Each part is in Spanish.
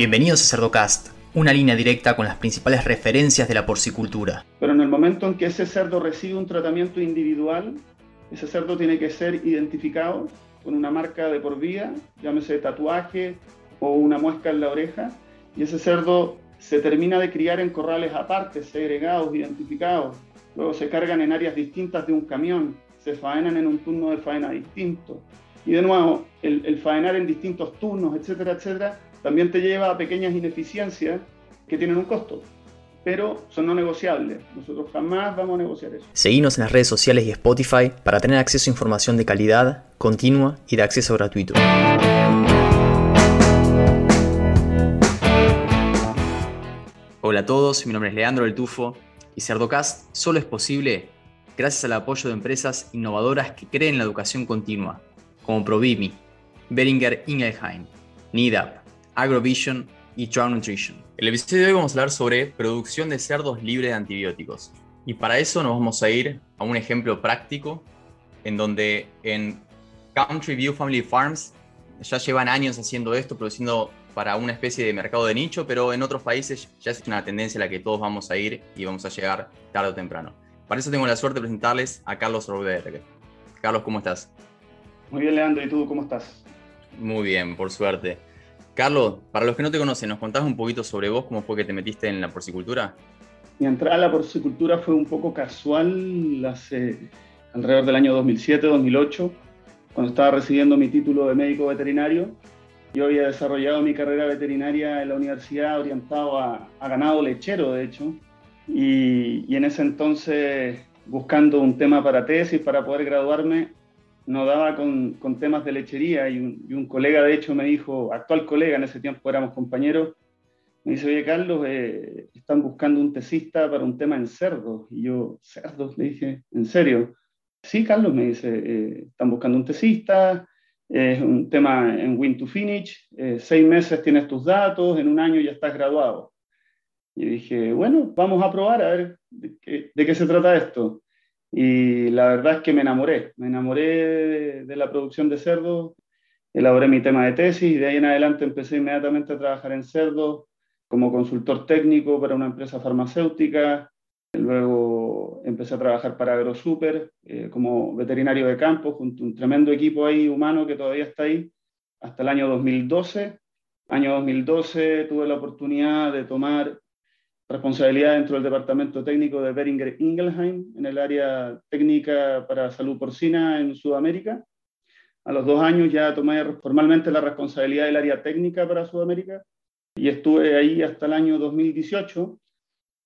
Bienvenidos a Cerdocast, una línea directa con las principales referencias de la porcicultura. Pero en el momento en que ese cerdo recibe un tratamiento individual, ese cerdo tiene que ser identificado con una marca de por vida, llámese tatuaje o una muesca en la oreja, y ese cerdo se termina de criar en corrales aparte, segregados, identificados, luego se cargan en áreas distintas de un camión, se faenan en un turno de faena distinto. Y de nuevo, el, el faenar en distintos turnos, etcétera, etcétera, también te lleva a pequeñas ineficiencias que tienen un costo, pero son no negociables. Nosotros jamás vamos a negociar eso. Seguimos en las redes sociales y Spotify para tener acceso a información de calidad, continua y de acceso gratuito. Hola a todos, mi nombre es Leandro del Tufo y Cerdocast solo es posible gracias al apoyo de empresas innovadoras que creen en la educación continua, como Provimi, Beringer Ingelheim, NIDAP, Agrovision y Trout Nutrition. El episodio de hoy vamos a hablar sobre producción de cerdos libres de antibióticos. Y para eso nos vamos a ir a un ejemplo práctico en donde en Country View Family Farms ya llevan años haciendo esto, produciendo para una especie de mercado de nicho, pero en otros países ya es una tendencia a la que todos vamos a ir y vamos a llegar tarde o temprano. Para eso tengo la suerte de presentarles a Carlos Roberge. Carlos, ¿cómo estás? Muy bien, Leandro, ¿y tú cómo estás? Muy bien, por suerte. Carlos, para los que no te conocen, ¿nos contás un poquito sobre vos, cómo fue que te metiste en la porcicultura? Mi entrada a la porcicultura fue un poco casual, hace alrededor del año 2007-2008, cuando estaba recibiendo mi título de médico veterinario. Yo había desarrollado mi carrera veterinaria en la universidad orientado a, ganado lechero, de hecho, y, y en ese entonces, buscando un tema para tesis, para poder graduarme, no daba con, temas de lechería y un, colega, de hecho, me dijo, actual colega, en ese tiempo éramos compañeros, me dice, oye, Carlos, eh, están buscando un tesista para un tema en cerdos. Y yo, ¿cerdos? Le dije, ¿en serio? Sí, Carlos, me dice, eh, están buscando un tesista, es un tema en Win to Finish, eh, seis meses tienes tus datos, en un año ya estás graduado. Y dije, bueno, vamos a probar a ver de qué se trata esto. Y la verdad es que me enamoré, me enamoré de, la producción de cerdos, elaboré mi tema de tesis y de ahí en adelante empecé inmediatamente a trabajar en cerdos como consultor técnico para una empresa farmacéutica. Luego empecé a trabajar para AgroSuper eh, como veterinario de campo, junto a un tremendo equipo ahí humano que todavía está ahí, hasta el año 2012. Año 2012 tuve la oportunidad de tomar responsabilidad dentro del departamento técnico de Beringer Ingelheim en el área técnica para salud porcina en Sudamérica. A los dos años ya tomé formalmente la responsabilidad del área técnica para Sudamérica y estuve ahí hasta el año 2018,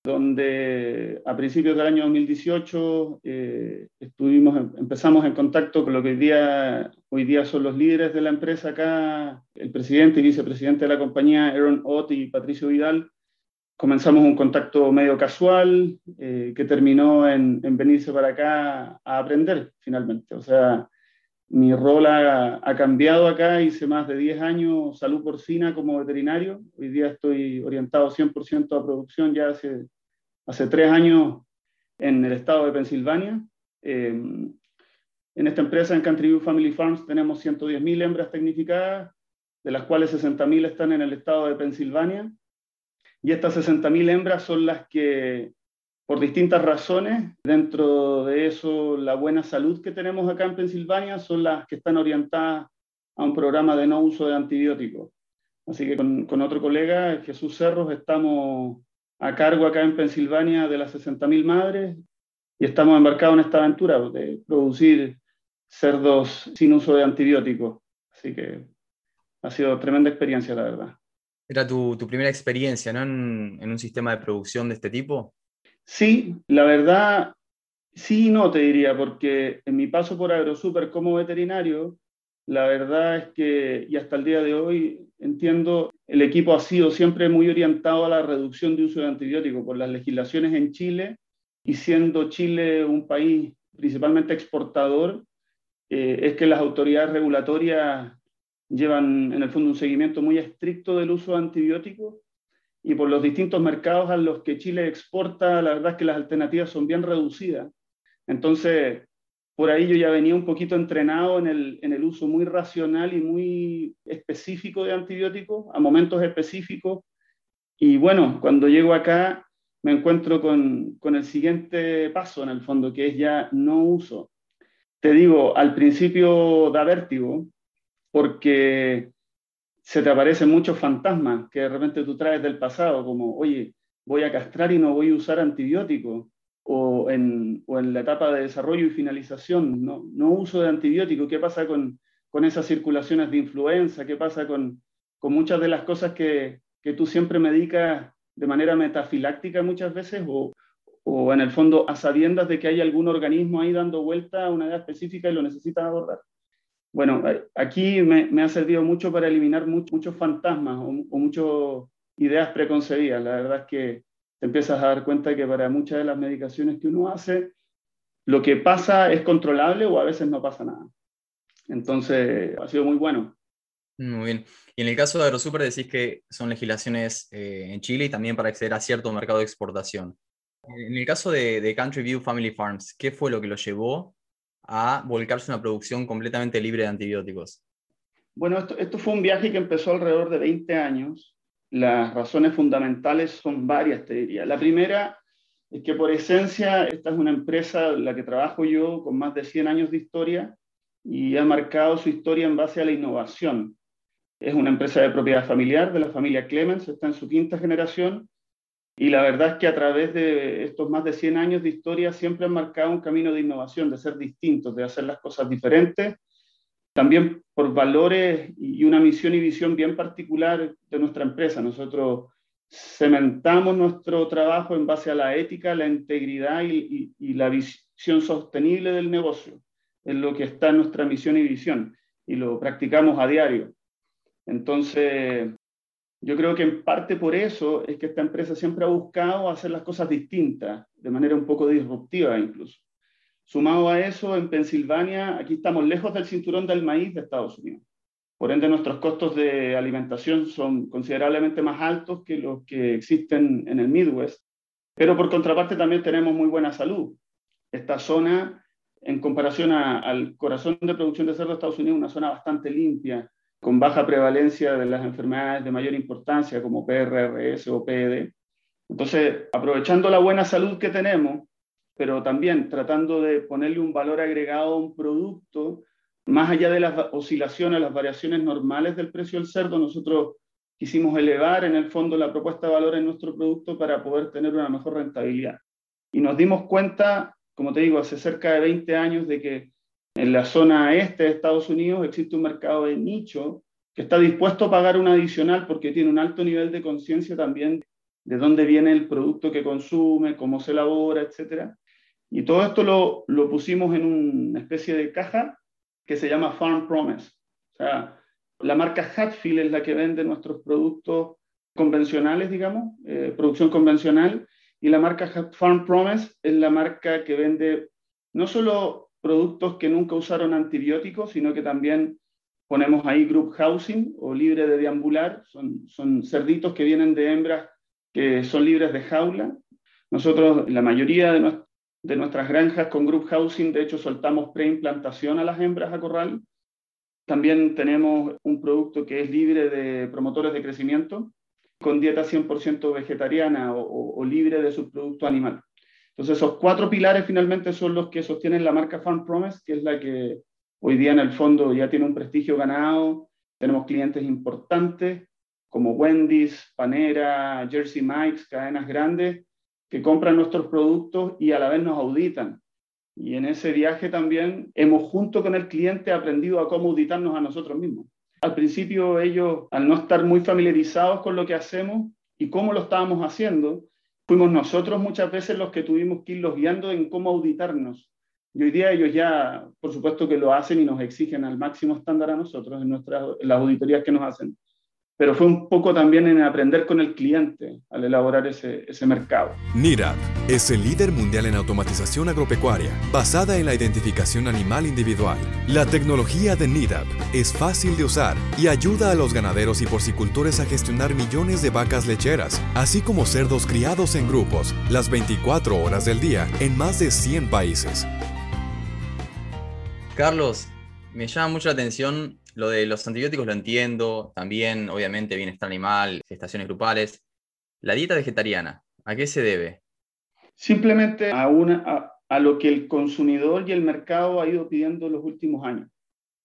donde a principios del año 2018 eh, estuvimos, empezamos en contacto con lo que hoy día, hoy día son los líderes de la empresa acá, el presidente y vicepresidente de la compañía, Aaron Ott y Patricio Vidal, comenzamos un contacto medio casual eh, que terminó en, venirse para acá a aprender finalmente. O sea, mi rol ha, cambiado acá, hice más de 10 años salud porcina como veterinario, hoy día estoy orientado 100% a producción ya hace, hace tres años en el estado de Pensilvania. Em, en esta empresa, en Country View Family Farms, tenemos 110.000 hembras tecnificadas, de las cuales 60.000 están en el estado de Pensilvania y estas 60.000 hembras son las que, por distintas razones, dentro de eso la buena salud que tenemos acá en Pensilvania, son las que están orientadas a un programa de no uso de antibióticos. Así que con, otro colega, Jesús Cerros, estamos a cargo acá en Pensilvania de las 60.000 madres y estamos embarcados en esta aventura de producir cerdos sin uso de antibióticos. Así que ha sido tremenda experiencia, la verdad. ¿Era tu, primera experiencia ¿no? En, un sistema de producción de este tipo? Sí, la verdad, sí y no te diría, porque en mi paso por AgroSuper como veterinario, la verdad es que, y hasta el día de hoy, entiendo, el equipo ha sido siempre muy orientado a la reducción de uso de antibióticos por las legislaciones en Chile, y siendo Chile un país principalmente exportador, eh, es que las autoridades regulatorias llevan en el fondo un seguimiento muy estricto del uso de antibióticos y por los distintos mercados a los que Chile exporta, la verdad es que las alternativas son bien reducidas. Entonces, por ahí yo ya venía un poquito entrenado en el, en el uso muy racional y muy específico de antibióticos a momentos específicos. Y bueno, cuando llego acá me encuentro con, con el siguiente paso en el fondo, que es ya no uso. Te digo, al principio da vértigo, porque se te aparecen muchos fantasmas que de repente tú traes del pasado, como, oye, voy a castrar y no voy a usar antibióticos, o en, o en la etapa de desarrollo y finalización, no, uso de antibióticos, ¿qué pasa con, con esas circulaciones de influenza? ¿Qué pasa con, con muchas de las cosas que, que tú siempre medicas de manera metafiláctica muchas veces o, o en el fondo a sabiendas de que hay algún organismo ahí dando vuelta a una edad específica y lo necesitas abordar? Bueno, aquí me, ha servido mucho para eliminar muchos fantasmas o, o muchas ideas preconcebidas. La verdad es que te empiezas a dar cuenta que para muchas de las medicaciones que uno hace, lo que pasa es controlable o a veces no pasa nada. Entonces, ha sido muy bueno. Muy bien. Y en el caso de AgroSuper decís que son legislaciones eh, en Chile y también para acceder a cierto mercado de exportación. En el caso de, de, Country View Family Farms, ¿qué fue lo que lo llevó a volcarse una producción completamente libre de antibióticos? Bueno, esto, esto fue un viaje que empezó alrededor de 20 años las razones fundamentales son varias, te diría. La primera es que por esencia esta es una empresa en la que trabajo yo con más de 100 años de historia y ha marcado su historia en base a la innovación. Es una empresa de propiedad familiar de la familia Clemens, está en su quinta generación y la verdad es que a través de estos más de 100 años de historia siempre han marcado un camino de innovación, de ser distintos, de hacer las cosas diferentes también por valores y una misión y visión bien particular de nuestra empresa. Nosotros cementamos nuestro trabajo en base a la ética, la integridad y, la visión sostenible del negocio. Es lo que está nuestra misión y visión y lo practicamos a diario. Entonces, yo creo que en parte por eso es que esta empresa siempre ha buscado hacer las cosas distintas, de manera un poco disruptiva incluso. Sumado a eso, en Pensilvania, aquí estamos lejos del cinturón del maíz de Estados Unidos. Por ende, nuestros costos de alimentación son considerablemente más altos que los que existen en el Midwest. Pero por contraparte también tenemos muy buena salud. Esta zona, en comparación a, al corazón de producción de cerdo de Estados Unidos, es una zona bastante limpia, con baja prevalencia de las enfermedades de mayor importancia como PRRS o PED. Entonces, aprovechando la buena salud que tenemos, pero también tratando de ponerle un valor agregado a un producto, más allá de las oscilaciones, las variaciones normales del precio del cerdo, nosotros quisimos elevar en el fondo la propuesta de valor en nuestro producto para poder tener una mejor rentabilidad. Y nos dimos cuenta, como te digo, hace cerca de 20 años de que en la zona este de Estados Unidos existe un mercado de nicho que está dispuesto a pagar un adicional porque tiene un alto nivel de conciencia también de dónde viene el producto que consume, cómo se elabora, etcétera. Y todo esto lo, lo pusimos en una especie de caja que se llama Farm Promise. O sea, la marca Hatfield es la que vende nuestros productos convencionales, digamos, eh, producción convencional, y la marca Farm Promise es la marca que vende no solo productos que nunca usaron antibióticos, sino que también ponemos ahí group housing o libre de deambular, son, son cerditos que vienen de hembras que son libres de jaula. Nosotros, la mayoría de, de nuestras granjas con group housing, de hecho soltamos preimplantación a las hembras a corral. También tenemos un producto que es libre de promotores de crecimiento, con dieta 100% vegetariana o, o, libre de subproducto animal. Entonces, esos cuatro pilares finalmente son los que sostienen la marca Farm Promise, que es la que hoy día en el fondo ya tiene un prestigio ganado. Tenemos clientes importantes como Wendy's, Panera, Jersey Mike's, cadenas grandes, que compran nuestros productos y a la vez nos auditan. Y en ese viaje también hemos junto con el cliente aprendido a cómo auditarnos a nosotros mismos. Al principio ellos, al no estar muy familiarizados con lo que hacemos y cómo lo estábamos haciendo, fuimos nosotros muchas veces los que tuvimos que irlos guiando en cómo auditarnos. Y hoy día ellos ya, por supuesto que lo hacen y nos exigen al máximo estándar a nosotros en, nuestras, en las auditorías que nos hacen pero fue un poco también en aprender con el cliente al elaborar ese, ese mercado. NIRAP es el líder mundial en automatización agropecuaria, basada en la identificación animal individual. La tecnología de NIRAP es fácil de usar y ayuda a los ganaderos y porcicultores a gestionar millones de vacas lecheras, así como cerdos criados en grupos, las 24 horas del día en más de 100 países. Carlos, me llama mucho la atención lo de los antibióticos, lo entiendo, también obviamente bienestar animal, gestaciones grupales. La dieta vegetariana, ¿a qué se debe? Simplemente a, una, a, lo que el consumidor y el mercado ha ido pidiendo en los últimos años.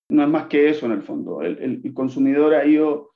No es más que eso en el fondo. El, el consumidor ha ido,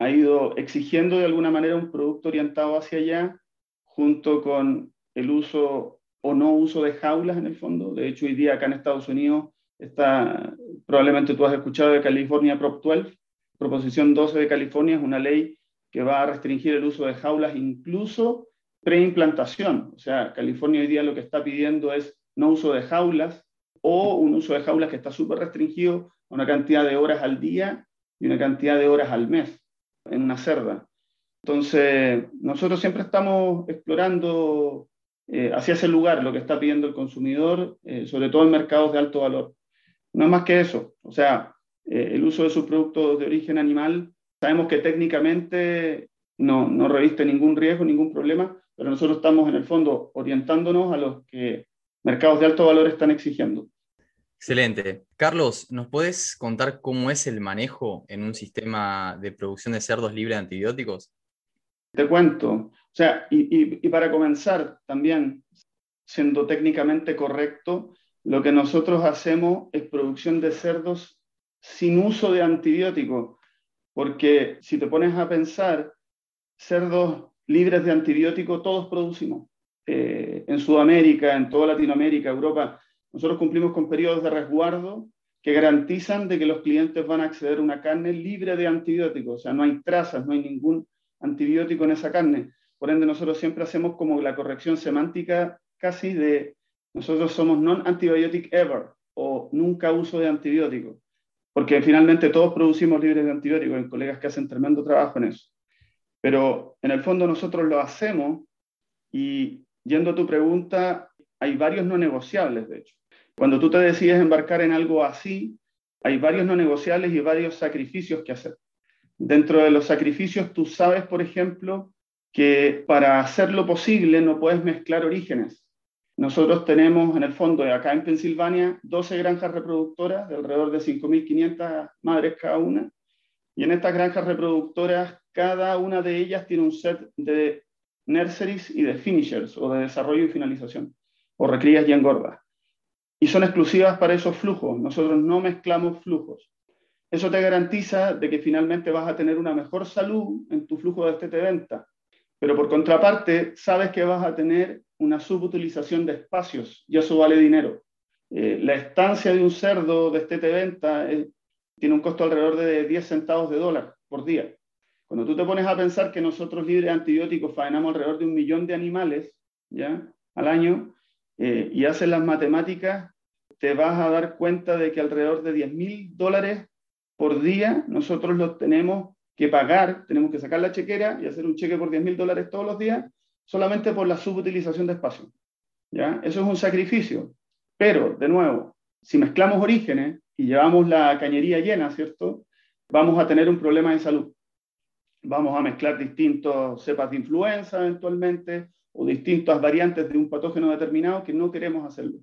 ha ido exigiendo de alguna manera un producto orientado hacia allá, junto con el uso o no uso de jaulas en el fondo. De hecho, hoy día acá en Estados Unidos está, probablemente tú has escuchado de California Prop 12, Proposición 12 de California, es una ley que va a restringir el uso de jaulas incluso preimplantación. O sea, California hoy día lo que está pidiendo es no uso de jaulas o un uso de jaulas que está súper restringido a una cantidad de horas al día y una cantidad de horas al mes en una cerda. Entonces, nosotros siempre estamos explorando eh, hacia ese lugar lo que está pidiendo el consumidor, eh, sobre todo en mercados de alto valor. No es más que eso. O sea, eh, el uso de sus productos de origen animal, sabemos que técnicamente no, no reviste ningún riesgo, ningún problema, pero nosotros estamos en el fondo orientándonos a los que mercados de alto valor están exigiendo. Excelente. Carlos, ¿nos puedes contar cómo es el manejo en un sistema de producción de cerdos libre de antibióticos? Te cuento. O sea, y, y, para comenzar también, siendo técnicamente correcto, lo que nosotros hacemos es producción de cerdos sin uso de antibióticos, porque si te pones a pensar, cerdos libres de antibióticos todos producimos. Eh, en Sudamérica, en toda Latinoamérica, Europa, nosotros cumplimos con periodos de resguardo que garantizan de que los clientes van a acceder a una carne libre de antibióticos, o sea, no hay trazas, no hay ningún antibiótico en esa carne. Por ende, nosotros siempre hacemos como la corrección semántica casi de nosotros somos non-antibiotic ever o nunca uso de antibióticos, porque finalmente todos producimos libres de antibióticos, hay colegas que hacen tremendo trabajo en eso. Pero en el fondo nosotros lo hacemos y yendo a tu pregunta, hay varios no negociables, de hecho. Cuando tú te decides embarcar en algo así, hay varios no negociables y varios sacrificios que hacer. Dentro de los sacrificios, tú sabes, por ejemplo, que para hacerlo posible no puedes mezclar orígenes. Nosotros tenemos en el fondo, acá en Pensilvania, 12 granjas reproductoras de alrededor de 5.500 madres cada una. Y en estas granjas reproductoras, cada una de ellas tiene un set de nurseries y de finishers, o de desarrollo y finalización, o recrías y engordas. Y son exclusivas para esos flujos. Nosotros no mezclamos flujos. Eso te garantiza de que finalmente vas a tener una mejor salud en tu flujo de este de venta. Pero por contraparte, sabes que vas a tener una subutilización de espacios y eso vale dinero. Eh, la estancia de un cerdo de este de venta eh, tiene un costo alrededor de 10 centavos de dólar por día. Cuando tú te pones a pensar que nosotros libres de antibióticos faenamos alrededor de un millón de animales ¿ya? al año eh, y haces las matemáticas, te vas a dar cuenta de que alrededor de 10 mil dólares por día nosotros lo tenemos que pagar, tenemos que sacar la chequera y hacer un cheque por 10 mil dólares todos los días, solamente por la subutilización de espacio. ¿ya? Eso es un sacrificio. Pero, de nuevo, si mezclamos orígenes y llevamos la cañería llena, ¿cierto? Vamos a tener un problema de salud. Vamos a mezclar distintos cepas de influenza eventualmente o distintas variantes de un patógeno determinado que no queremos hacerlo.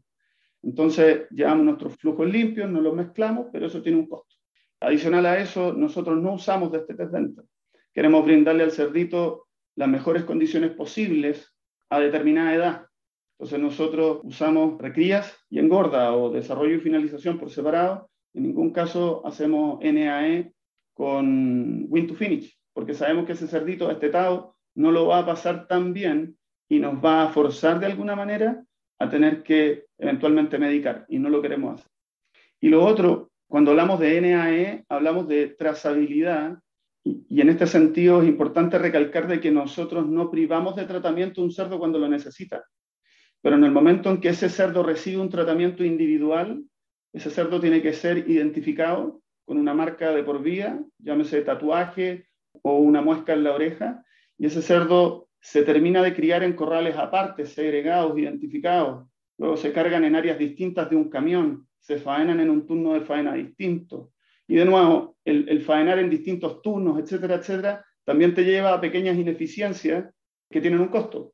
Entonces, llevamos nuestros flujos limpios, no los mezclamos, pero eso tiene un costo. Adicional a eso, nosotros no usamos de este test. Queremos brindarle al cerdito las mejores condiciones posibles a determinada edad. Entonces nosotros usamos recrías y engorda o desarrollo y finalización por separado. En ningún caso hacemos NAE con win to finish, porque sabemos que ese cerdito estetado no lo va a pasar tan bien y nos va a forzar de alguna manera a tener que eventualmente medicar y no lo queremos hacer. Y lo otro cuando hablamos de NAE, hablamos de trazabilidad y, en este sentido es importante recalcar de que nosotros no privamos de tratamiento a un cerdo cuando lo necesita. Pero en el momento en que ese cerdo recibe un tratamiento individual, ese cerdo tiene que ser identificado con una marca de por vida, llámese tatuaje o una muesca en la oreja, y ese cerdo se termina de criar en corrales aparte, segregados, identificados, luego se cargan en áreas distintas de un camión, se faenan en un turno de faena distinto. Y de nuevo, el, el faenar en distintos turnos, etcétera, etcétera, también te lleva a pequeñas ineficiencias que tienen un costo,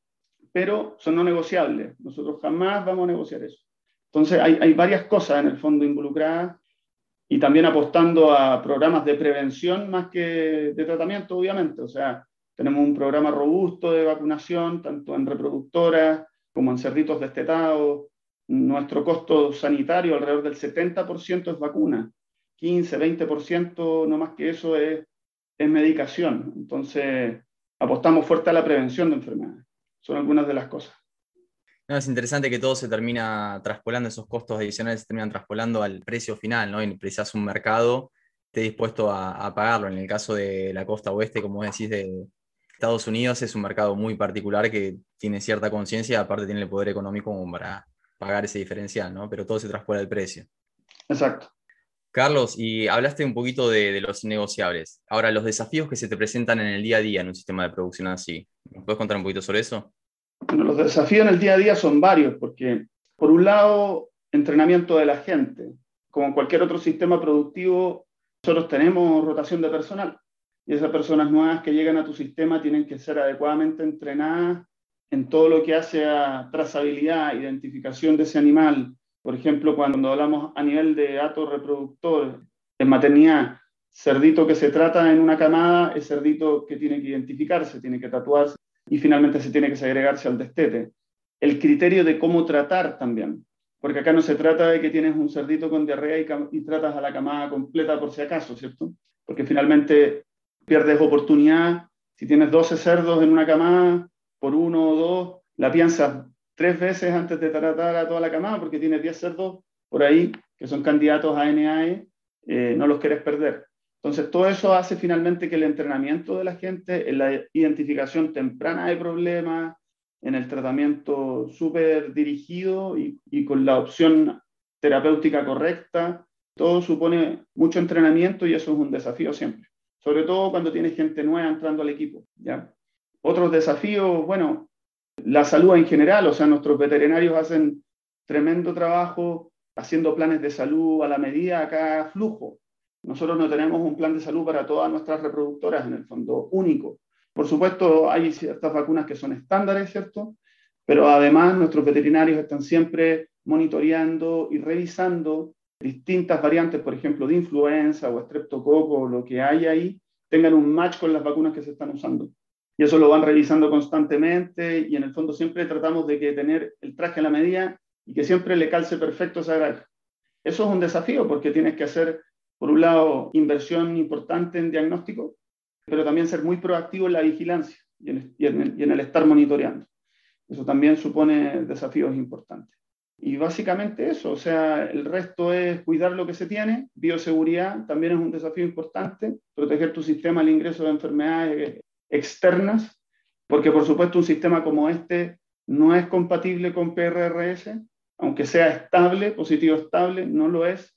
pero son no negociables. Nosotros jamás vamos a negociar eso. Entonces hay, hay varias cosas en el fondo involucradas y también apostando a programas de prevención más que de tratamiento, obviamente. O sea, tenemos un programa robusto de vacunación, tanto en reproductoras como en cerditos destetados. Nuestro costo sanitario, alrededor del 70% es vacuna, 15, 20%, no más que eso, es, es medicación. Entonces, apostamos fuerte a la prevención de enfermedades. Son algunas de las cosas. No, es interesante que todo se termina traspolando, esos costos adicionales se terminan traspolando al precio final, ¿no? Y precisas un mercado esté dispuesto a, a, pagarlo. En el caso de la costa oeste, como decís, de, Estados Unidos es un mercado muy particular que tiene cierta conciencia aparte tiene el poder económico para pagar ese diferencial, ¿no? Pero todo se traspola el precio. Exacto. Carlos, y hablaste un poquito de, los innegociables. Ahora, los desafíos que se te presentan en el día a día en un sistema de producción así. ¿Me puedes contar un poquito sobre eso? Los desafíos en el día a día son varios, porque por un lado, entrenamiento de la gente. Como cualquier otro sistema productivo, nosotros tenemos rotación de personal y esas personas nuevas que llegan a tu sistema tienen que ser adecuadamente entrenadas en todo lo que hace a trazabilidad, identificación de ese animal. Por ejemplo, cuando hablamos a nivel de ato reproductor, en maternidad, cerdito que se trata en una camada es cerdito que tiene que identificarse, tiene que tatuarse y finalmente se tiene que segregarse al destete. El criterio de cómo tratar también, porque acá no se trata de que tienes un cerdito con diarrea y, y tratas a la camada completa por si acaso, ¿cierto? Porque finalmente pierdes oportunidad. Si tienes 12 cerdos en una camada, por uno o dos, la piensas tres veces antes de tratar a toda la camada, porque tienes 10 cerdos por ahí que son candidatos a NAE, eh, no los quieres perder. Entonces, todo eso hace finalmente que el entrenamiento de la gente, en la identificación temprana de problemas, en el tratamiento súper dirigido y, y con la opción terapéutica correcta, todo supone mucho entrenamiento y eso es un desafío siempre sobre todo cuando tienes gente nueva entrando al equipo. ¿ya? Otros desafíos, bueno, la salud en general, o sea, nuestros veterinarios hacen tremendo trabajo haciendo planes de salud a la medida a cada flujo. Nosotros no tenemos un plan de salud para todas nuestras reproductoras, en el fondo, único. Por supuesto, hay ciertas vacunas que son estándares, ¿cierto? Pero además nuestros veterinarios están siempre monitoreando y revisando distintas variantes, por ejemplo, de influenza o estreptococo, lo que hay ahí, tengan un match con las vacunas que se están usando. Y eso lo van revisando constantemente y en el fondo siempre tratamos de que tener el traje a la medida y que siempre le calce perfecto esa granja. Eso es un desafío porque tienes que hacer, por un lado, inversión importante en diagnóstico, pero también ser muy proactivo en la vigilancia y en, y en, y en el estar monitoreando. Eso también supone desafíos importantes. Y básicamente eso, o sea, el resto es cuidar lo que se tiene, bioseguridad también es un desafío importante, proteger tu sistema al ingreso de enfermedades externas, porque por supuesto un sistema como este no es compatible con PRRS, aunque sea estable, positivo estable, no lo es.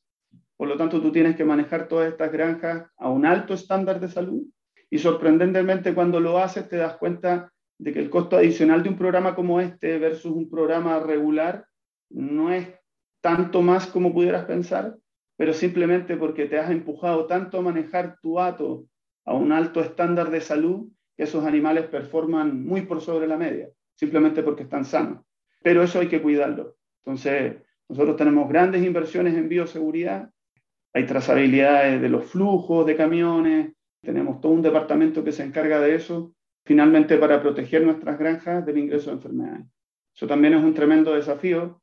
Por lo tanto, tú tienes que manejar todas estas granjas a un alto estándar de salud y sorprendentemente cuando lo haces te das cuenta de que el costo adicional de un programa como este versus un programa regular no es tanto más como pudieras pensar, pero simplemente porque te has empujado tanto a manejar tu hato a un alto estándar de salud esos animales performan muy por sobre la media, simplemente porque están sanos. Pero eso hay que cuidarlo. Entonces, nosotros tenemos grandes inversiones en bioseguridad, hay trazabilidad de los flujos de camiones, tenemos todo un departamento que se encarga de eso, finalmente para proteger nuestras granjas del ingreso de enfermedades. Eso también es un tremendo desafío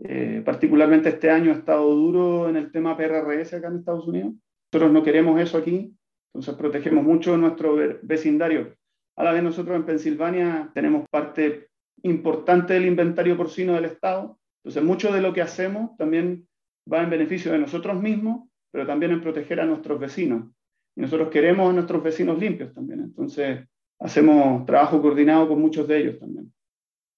eh, particularmente este año ha estado duro en el tema PRRS acá en Estados Unidos. Nosotros no queremos eso aquí, entonces protegemos mucho nuestro vecindario. A la vez nosotros en Pensilvania tenemos parte importante del inventario porcino del Estado, entonces mucho de lo que hacemos también va en beneficio de nosotros mismos, pero también en proteger a nuestros vecinos. Y nosotros queremos a nuestros vecinos limpios también, entonces hacemos trabajo coordinado con muchos de ellos también.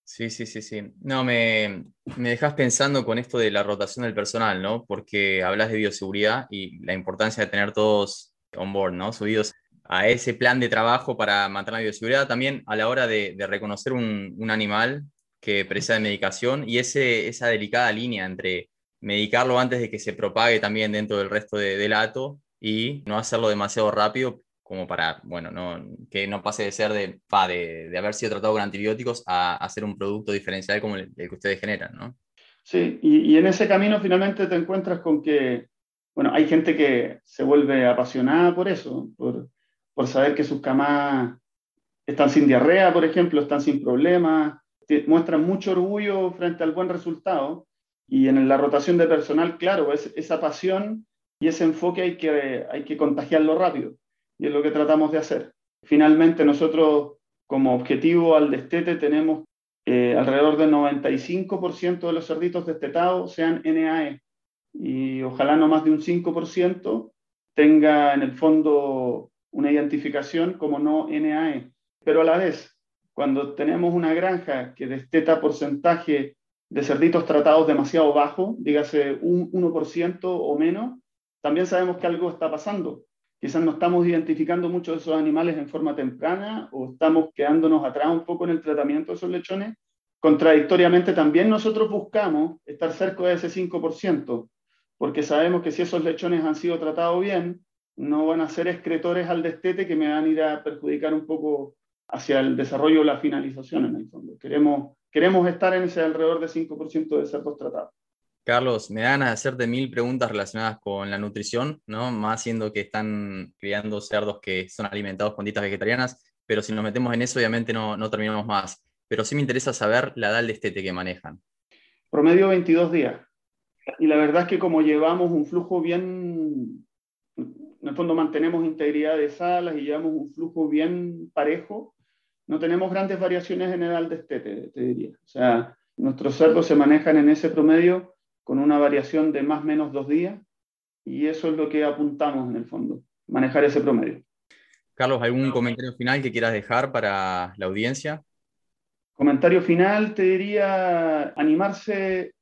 Sí, sí, sí, sí. No, me, me dejas pensando con esto de la rotación del personal, ¿no? Porque hablas de bioseguridad y la importancia de tener todos on board, ¿no? Subidos a ese plan de trabajo para mantener la bioseguridad, también a la hora de, reconocer un, animal que precisa de medicación y ese, esa delicada línea entre medicarlo antes de que se propague también dentro del resto de, del hato y no hacerlo demasiado rápido como para, bueno, no, que no pase de ser de, de, de, haber sido tratado con antibióticos a, ser un producto diferencial como el, el, que ustedes generan, ¿no? Sí, y, en ese camino finalmente te encuentras con que, bueno, hay gente que se vuelve apasionada por eso, por, saber que sus camas están sin diarrea, por ejemplo, están sin problemas, muestran mucho orgullo frente al buen resultado. Y en la rotación de personal, claro, es, esa pasión y ese enfoque hay que, hay que contagiarlo rápido. Y es lo que tratamos de hacer. Finalmente, nosotros como objetivo al destete tenemos eh, alrededor del 95% de los cerditos destetados sean NAE y ojalá no más de un 5% tenga en el fondo una identificación como no NAE. Pero a la vez, cuando tenemos una granja que desteta porcentaje de cerditos tratados demasiado bajo, dígase un 1% o menos, también sabemos que algo está pasando. Quizás no estamos identificando muchos de esos animales en forma temprana o estamos quedándonos atrás un poco en el tratamiento de esos lechones. Contradictoriamente, también nosotros buscamos estar cerca de ese 5%, porque sabemos que si esos lechones han sido tratados bien, no van a ser excretores al destete que me van a ir a perjudicar un poco hacia el desarrollo o la finalización en el fondo. Queremos, queremos estar en ese alrededor de 5% de cerdos tratados. Carlos, me dan a hacerte mil preguntas relacionadas con la nutrición, ¿no? Más siendo que están criando cerdos que son alimentados con dietas vegetarianas, pero si nos metemos en eso, obviamente no, no terminamos más. Pero sí me interesa saber la edad de estete que manejan. Promedio 22 días. Y la verdad es que como llevamos un flujo bien, en el fondo mantenemos integridad de salas y llevamos un flujo bien parejo, no tenemos grandes variaciones en edad de estete, te diría. O sea, nuestros cerdos se manejan en ese promedio con una variación de más o menos dos días y eso es lo que apuntamos en el fondo, manejar ese promedio. Carlos, ¿algún comentario final que quieras dejar para la audiencia? Comentario final, te diría animarse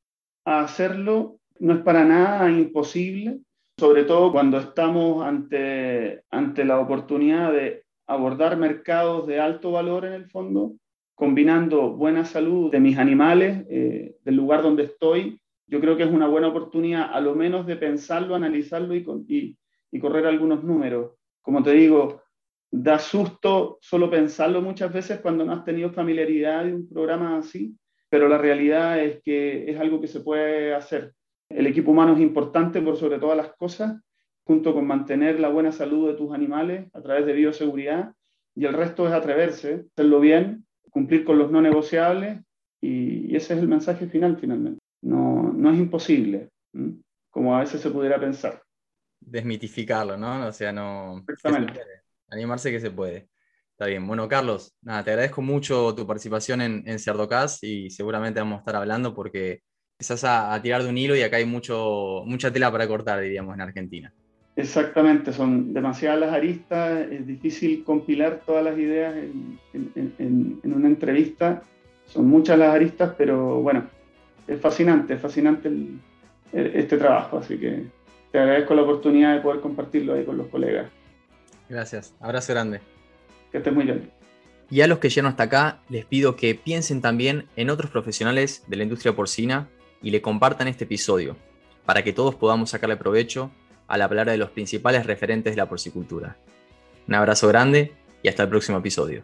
a hacerlo, no es para nada imposible, sobre todo cuando estamos ante, ante la oportunidad de abordar mercados de alto valor en el fondo, combinando buena salud de mis animales, eh, del lugar donde estoy, yo creo que es una buena oportunidad a lo menos de pensarlo, analizarlo y, y, correr algunos números. Como te digo, da susto solo pensarlo muchas veces cuando no has tenido familiaridad de un programa así, pero la realidad es que es algo que se puede hacer. El equipo humano es importante por sobre todas las cosas, junto con mantener la buena salud de tus animales a través de bioseguridad, y el resto es atreverse, hacerlo bien, cumplir con los no negociables, y, y ese es el mensaje final finalmente no, no es imposible, como a veces se pudiera pensar. Desmitificarlo, ¿no? O sea, no... Exactamente. Animarse que se puede. Está bien. Bueno, Carlos, nada, te agradezco mucho tu participación en, en Cerdocast y seguramente vamos a estar hablando porque empezás a, tirar de un hilo y acá hay mucho, mucha tela para cortar, diríamos, en Argentina. Exactamente, son demasiadas las aristas, es difícil compilar todas las ideas en, en, en una entrevista, son muchas las aristas, pero bueno, es fascinante, es fascinante este trabajo, así que te agradezco la oportunidad de poder compartirlo ahí con los colegas. Gracias, abrazo grande. Que estés muy bien. Y a los que llegan hasta acá, les pido que piensen también en otros profesionales de la industria porcina y le compartan este episodio, para que todos podamos sacarle provecho a la palabra de los principales referentes de la porcicultura. Un abrazo grande y hasta el próximo episodio.